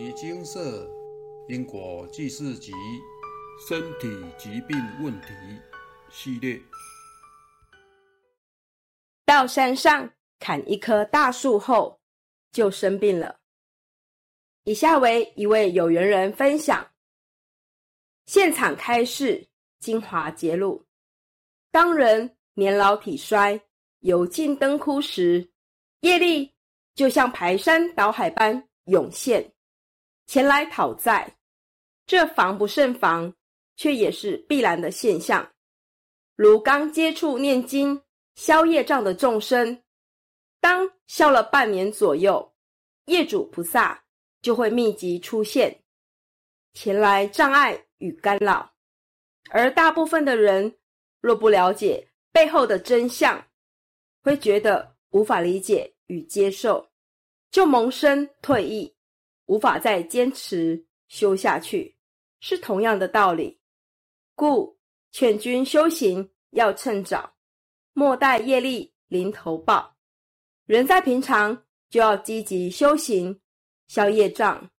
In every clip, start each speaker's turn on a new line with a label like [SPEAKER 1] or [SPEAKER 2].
[SPEAKER 1] 尼金色因果记事集身体疾病问题系列。
[SPEAKER 2] 到山上砍一棵大树后，就生病了。以下为一位有缘人分享：现场开示，精华揭露。当人年老体衰、油尽灯枯时，业力就像排山倒海般涌现，前来讨债。这防不胜防，却也是必然的现象。如刚接触念经消业障的众生，当消了半年左右，业主菩萨就会密集出现，前来障碍与干扰。而大部分的人若不了解背后的真相，会觉得无法理解与接受，就萌生退意，无法再坚持修下去。是同样的道理，故劝君修行要趁早，莫待业力临头报。人在平常就要积极修行，消业障，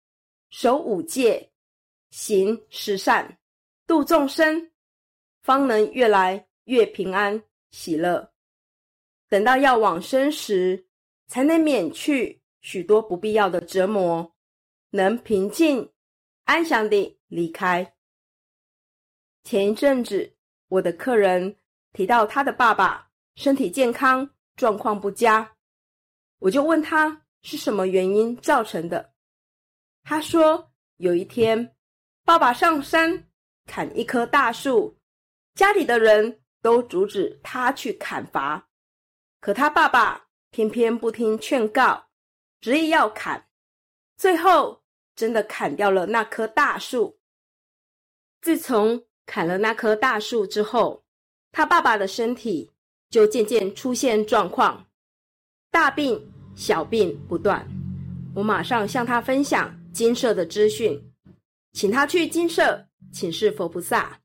[SPEAKER 2] 守五戒，行十善，度众生，方能越来越平安喜乐。等到要往生时，才能免去许多不必要的折磨，能平静安详地。离开。前一阵子，我的客人提到他的爸爸身体健康状况不佳，我就问他是什么原因造成的。他说，有一天，爸爸上山砍一棵大树，家里的人都阻止他去砍伐，可他爸爸偏偏不听劝告，执意要砍，最后真的砍掉了那棵大树。自从砍了那棵大树之后，他爸爸的身体就渐渐出现状况，大病小病不断。我马上向他分享金舍的资讯，请他去金舍请示佛菩萨，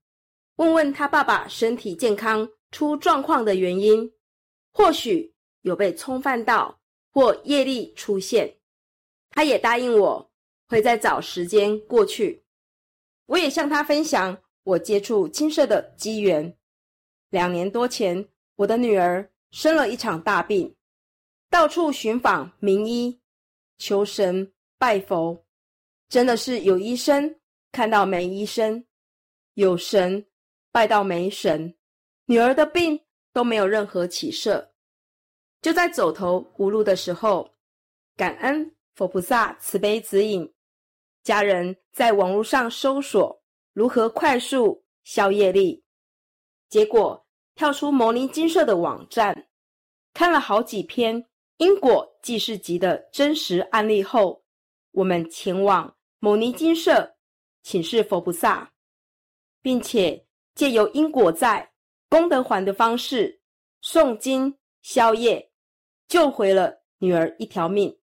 [SPEAKER 2] 问问他爸爸身体健康出状况的原因，或许有被冲犯到或业力出现。他也答应我会再找时间过去。我也向他分享我接触金色的机缘。两年多前，我的女儿生了一场大病，到处寻访名医，求神拜佛，真的是有医生看到没医生，有神拜到没神，女儿的病都没有任何起色。就在走投无路的时候，感恩佛菩萨慈悲指引。家人在网络上搜索如何快速消业力，结果跳出牟尼金舍的网站，看了好几篇因果记事集的真实案例后，我们前往牟尼金舍请示佛菩萨，并且借由因果债功德还的方式诵经消业，救回了女儿一条命，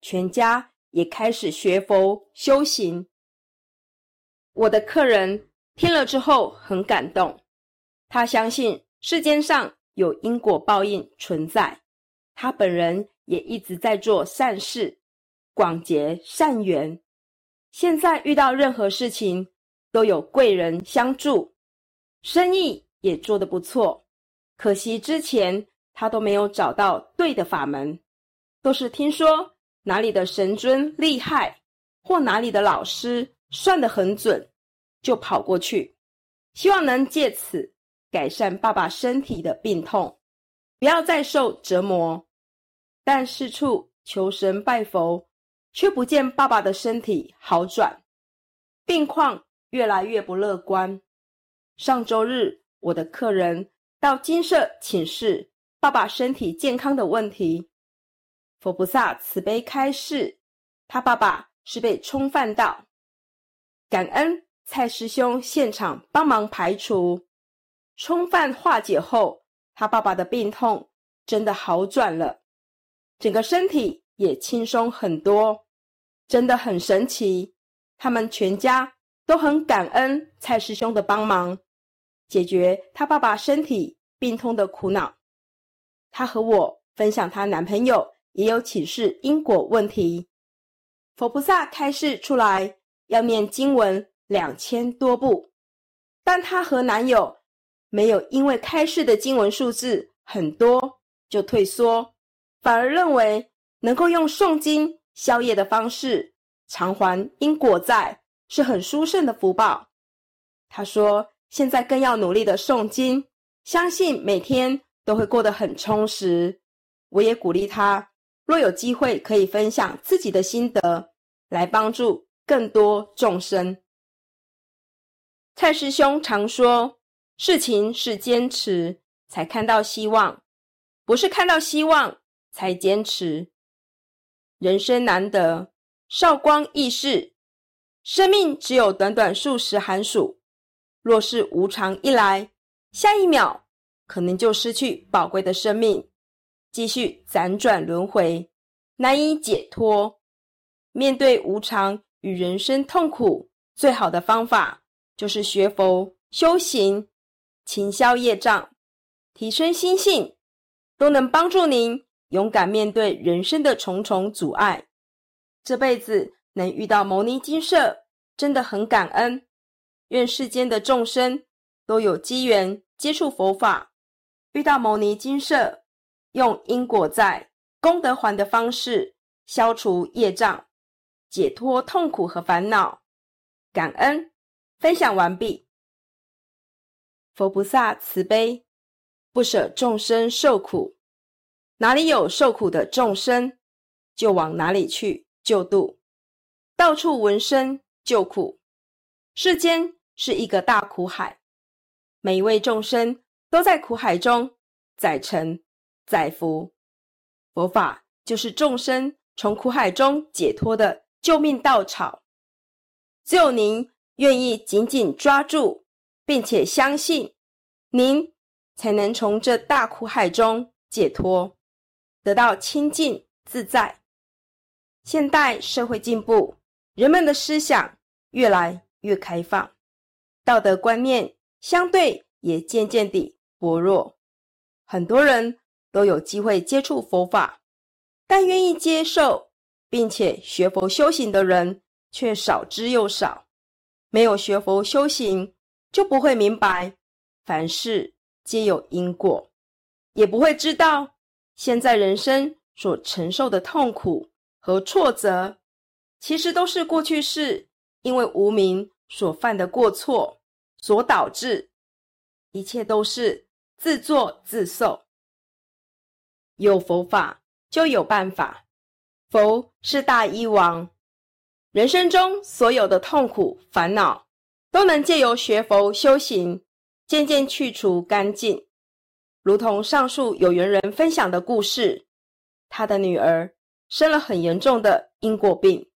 [SPEAKER 2] 全家。也开始学佛修行。我的客人听了之后很感动，他相信世间上有因果报应存在，他本人也一直在做善事，广结善缘。现在遇到任何事情都有贵人相助，生意也做得不错。可惜之前他都没有找到对的法门，都是听说。哪里的神尊厉害，或哪里的老师算得很准，就跑过去，希望能借此改善爸爸身体的病痛，不要再受折磨。但四处求神拜佛，却不见爸爸的身体好转，病况越来越不乐观。上周日，我的客人到金色请示爸爸身体健康的问题。佛菩萨慈悲开示，他爸爸是被冲犯到，感恩蔡师兄现场帮忙排除冲犯化解后，他爸爸的病痛真的好转了，整个身体也轻松很多，真的很神奇。他们全家都很感恩蔡师兄的帮忙，解决他爸爸身体病痛的苦恼。他和我分享他男朋友。也有启示因果问题，佛菩萨开示出来要念经文两千多部，但她和男友没有因为开示的经文数字很多就退缩，反而认为能够用诵经消业的方式偿还因果债是很殊胜的福报。她说：“现在更要努力的诵经，相信每天都会过得很充实。”我也鼓励她，若有机会可以分享自己的心得，来帮助更多众生。蔡师兄常说：“事情是坚持才看到希望，不是看到希望才坚持。人生难得，少光易逝，生命只有短短数十寒暑。”若是无常一来，下一秒可能就失去宝贵的生命，继续辗转轮回，难以解脱。面对无常与人生痛苦，最好的方法就是学佛修行，勤消业障，提升心性，都能帮助您勇敢面对人生的重重阻碍。这辈子能遇到牟尼金舍，真的很感恩。愿世间的众生都有机缘接触佛法，遇到牟尼金舍，用因果债、功德还的方式消除业障，解脱痛苦和烦恼。感恩分享完毕。佛菩萨慈悲，不舍众生受苦，哪里有受苦的众生，就往哪里去救度。到处闻声救苦，世间。是一个大苦海，每一位众生都在苦海中载沉载福。佛法就是众生从苦海中解脱的救命稻草。只有您愿意紧紧抓住，并且相信，您才能从这大苦海中解脱，得到清净自在。现代社会进步，人们的思想越来越开放。道德观念相对也渐渐地薄弱，很多人都有机会接触佛法，但愿意接受并且学佛修行的人却少之又少。没有学佛修行，就不会明白凡事皆有因果，也不会知道现在人生所承受的痛苦和挫折，其实都是过去世因为无名。所犯的过错所导致，一切都是自作自受。有佛法就有办法，佛是大医王，人生中所有的痛苦烦恼都能借由学佛修行，渐渐去除干净。如同上述有缘人分享的故事，他的女儿生了很严重的因果病，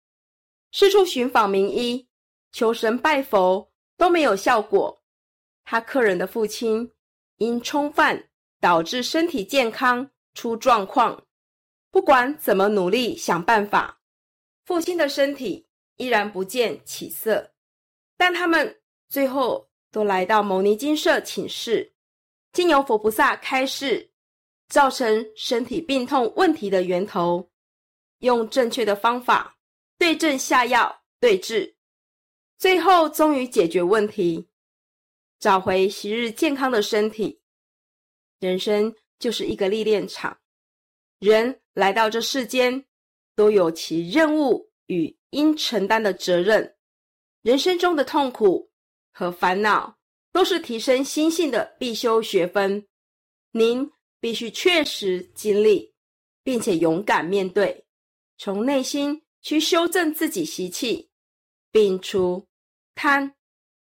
[SPEAKER 2] 四处寻访名医。求神拜佛都没有效果，他客人的父亲因冲犯导致身体健康出状况，不管怎么努力想办法，父亲的身体依然不见起色。但他们最后都来到牟尼金舍请示，经由佛菩萨开示，造成身体病痛问题的源头，用正确的方法对症下药对治。最后终于解决问题，找回昔日健康的身体。人生就是一个历练场，人来到这世间，都有其任务与应承担的责任。人生中的痛苦和烦恼，都是提升心性的必修学分。您必须确实经历，并且勇敢面对，从内心去修正自己习气。摒除贪、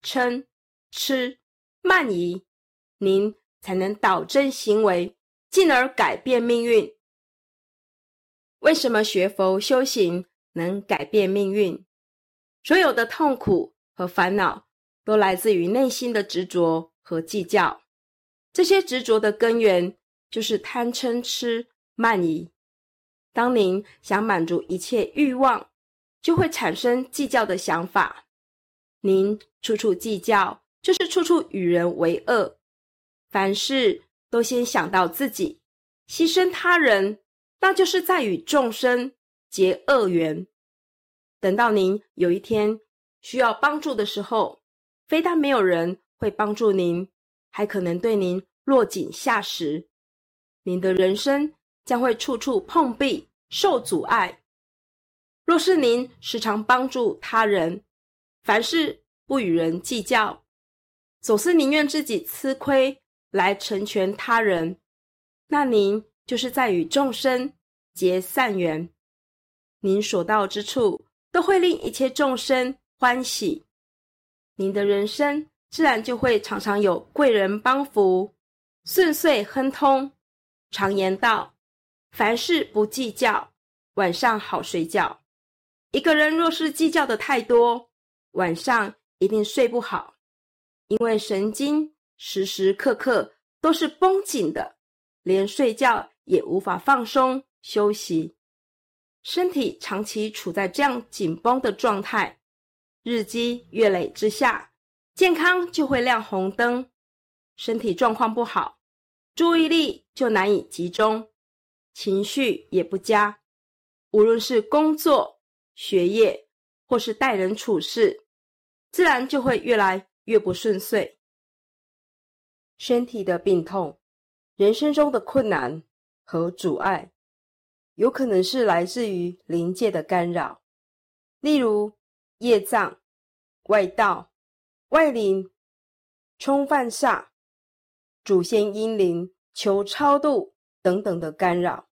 [SPEAKER 2] 嗔、痴、慢疑，您才能导正行为，进而改变命运。为什么学佛修行能改变命运？所有的痛苦和烦恼都来自于内心的执着和计较。这些执着的根源就是贪、嗔、痴、慢疑。当您想满足一切欲望，就会产生计较的想法。您处处计较，就是处处与人为恶。凡事都先想到自己，牺牲他人，那就是在与众生结恶缘。等到您有一天需要帮助的时候，非但没有人会帮助您，还可能对您落井下石。您的人生将会处处碰壁，受阻碍。若是您时常帮助他人，凡事不与人计较，总是宁愿自己吃亏来成全他人，那您就是在与众生结善缘。您所到之处，都会令一切众生欢喜。您的人生自然就会常常有贵人帮扶，顺遂亨通。常言道：“凡事不计较，晚上好睡觉。”一个人若是计较的太多，晚上一定睡不好，因为神经时时刻刻都是绷紧的，连睡觉也无法放松休息。身体长期处在这样紧绷的状态，日积月累之下，健康就会亮红灯。身体状况不好，注意力就难以集中，情绪也不佳，无论是工作。学业或是待人处事，自然就会越来越不顺遂。身体的病痛、人生中的困难和阻碍，有可能是来自于灵界的干扰，例如业障、外道、外灵、冲犯煞、祖先阴灵求超度等等的干扰，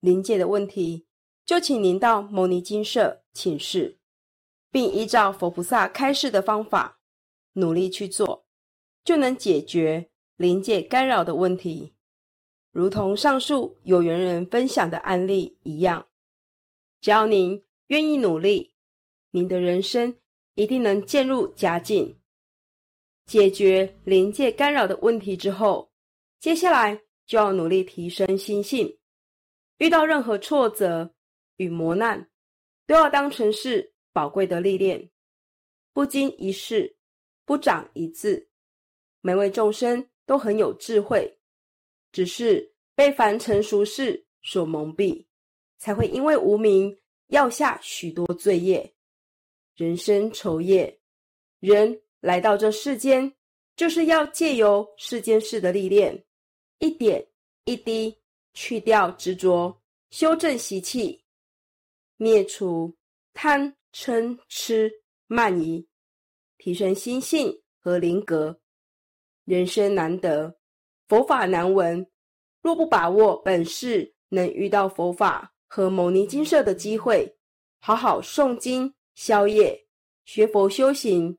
[SPEAKER 2] 灵界的问题。就请您到牟尼金舍请示，并依照佛菩萨开示的方法努力去做，就能解决临界干扰的问题。如同上述有缘人分享的案例一样，只要您愿意努力，您的人生一定能渐入佳境。解决临界干扰的问题之后，接下来就要努力提升心性，遇到任何挫折。与磨难，都要当成是宝贵的历练。不经一事，不长一智。每位众生都很有智慧，只是被凡尘俗事所蒙蔽，才会因为无名，要下许多罪业。人生愁业，人来到这世间，就是要借由世间事的历练，一点一滴去掉执着，修正习气。灭除贪嗔痴慢疑，提升心性和灵格。人生难得，佛法难闻。若不把握本世能遇到佛法和牟尼金舍的机会，好好诵经、消业、学佛修行，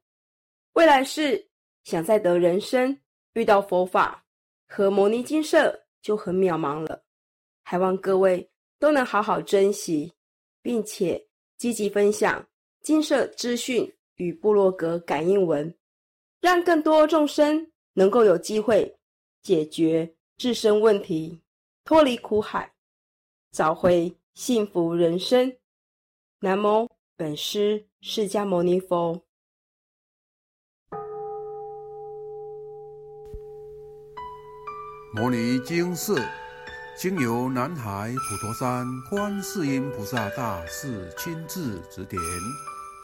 [SPEAKER 2] 未来世想再得人生遇到佛法和牟尼金舍就很渺茫了。还望各位都能好好珍惜。并且积极分享金色资讯与部落格感应文，让更多众生能够有机会解决自身问题，脱离苦海，找回幸福人生。南无本师释迦牟尼佛。
[SPEAKER 1] 摩尼经寺。经由南海普陀山观世音菩萨大士亲自指点，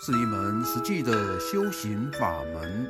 [SPEAKER 1] 是一门实际的修行法门，